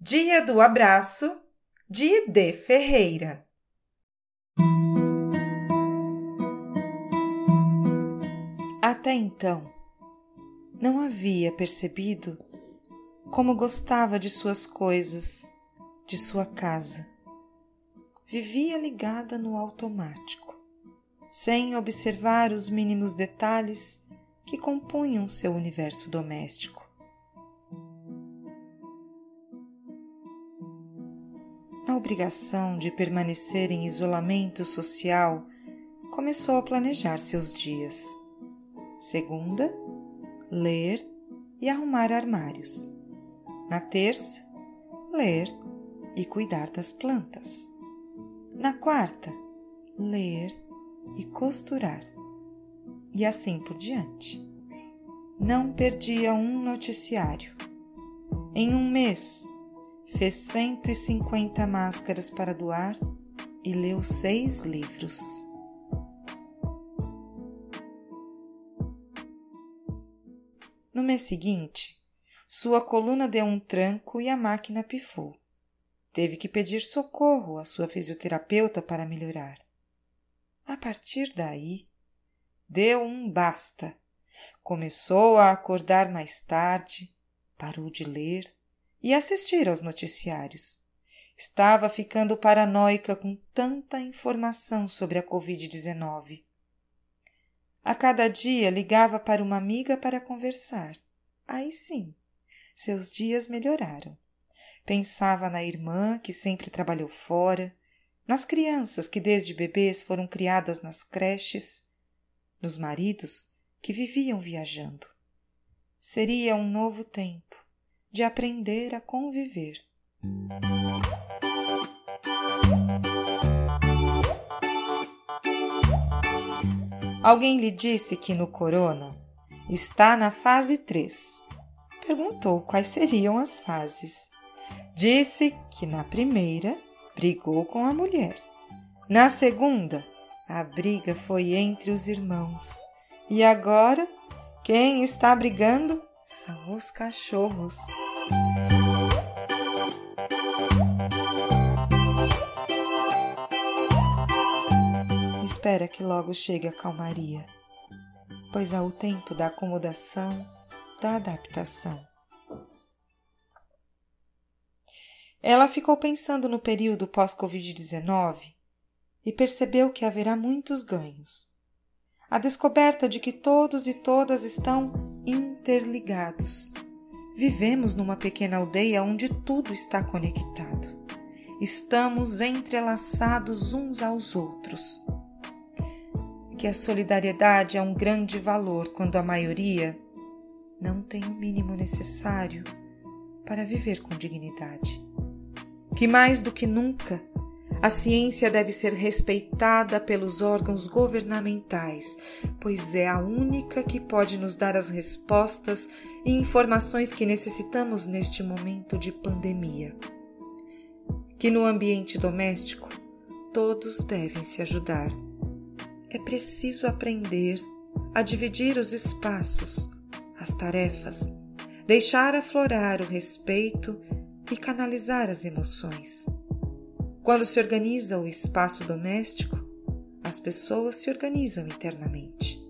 Dia do Abraço, de Ide Ferreira. Até então, não havia percebido como gostava de suas coisas, de sua casa. Vivia ligada no automático, sem observar os mínimos detalhes que compunham seu universo doméstico. Na obrigação de permanecer em isolamento social, começou a planejar seus dias. Segunda, ler e arrumar armários. Na terça, ler e cuidar das plantas. Na quarta, ler e costurar. E assim por diante. Não perdia um noticiário. Em um mês, fez 150 máscaras para doar e leu seis livros. No mês seguinte, sua coluna deu um tranco e a máquina pifou. Teve que pedir socorro à sua fisioterapeuta para melhorar. A partir daí, deu um basta. Começou a acordar mais tarde, parou de ler e assistir aos noticiários. Estava ficando paranoica com tanta informação sobre a Covid-19. A cada dia ligava para uma amiga para conversar. Aí sim, seus dias melhoraram. Pensava na irmã que sempre trabalhou fora, nas crianças que desde bebês foram criadas nas creches, nos maridos que viviam viajando. Seria um novo tempo de aprender a conviver. Alguém lhe disse que no corona está na fase 3. Perguntou quais seriam as fases. Disse que na primeira brigou com a mulher. Na segunda, a briga foi entre os irmãos. E agora, quem está brigando são os cachorros. espera que logo chegue a calmaria, pois há o tempo da acomodação, da adaptação. Ela ficou pensando no período pós-Covid-19 e percebeu que haverá muitos ganhos. A descoberta de que todos e todas estão interligados. Vivemos numa pequena aldeia onde tudo está conectado. Estamos entrelaçados uns aos outros que a solidariedade é um grande valor quando a maioria não tem o mínimo necessário para viver com dignidade. Que mais do que nunca a ciência deve ser respeitada pelos órgãos governamentais, pois é a única que pode nos dar as respostas e informações que necessitamos neste momento de pandemia. Que no ambiente doméstico todos devem se ajudar é preciso aprender a dividir os espaços, as tarefas, deixar aflorar o respeito e canalizar as emoções. Quando se organiza o espaço doméstico, as pessoas se organizam internamente.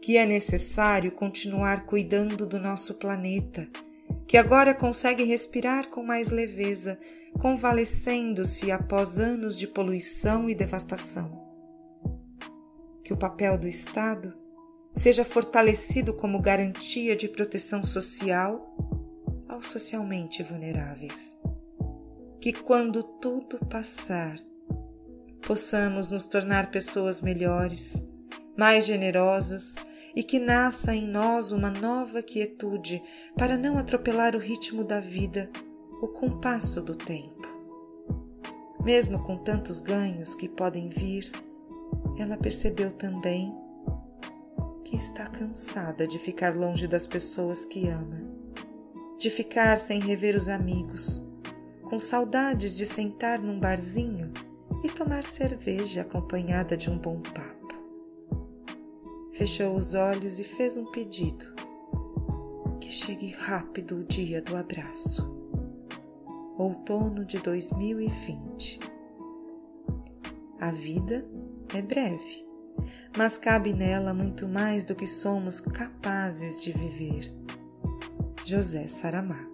Que é necessário continuar cuidando do nosso planeta, que agora consegue respirar com mais leveza, convalescendo-se após anos de poluição e devastação que o papel do Estado seja fortalecido como garantia de proteção social aos socialmente vulneráveis. Que quando tudo passar, possamos nos tornar pessoas melhores, mais generosas e que nasça em nós uma nova quietude para não atropelar o ritmo da vida, o compasso do tempo. Mesmo com tantos ganhos que podem vir, ela percebeu também que está cansada de ficar longe das pessoas que ama, de ficar sem rever os amigos, com saudades de sentar num barzinho e tomar cerveja acompanhada de um bom papo. Fechou os olhos e fez um pedido: que chegue rápido o dia do abraço. outono de 2020. A vida é breve, mas cabe nela muito mais do que somos capazes de viver. José Saramago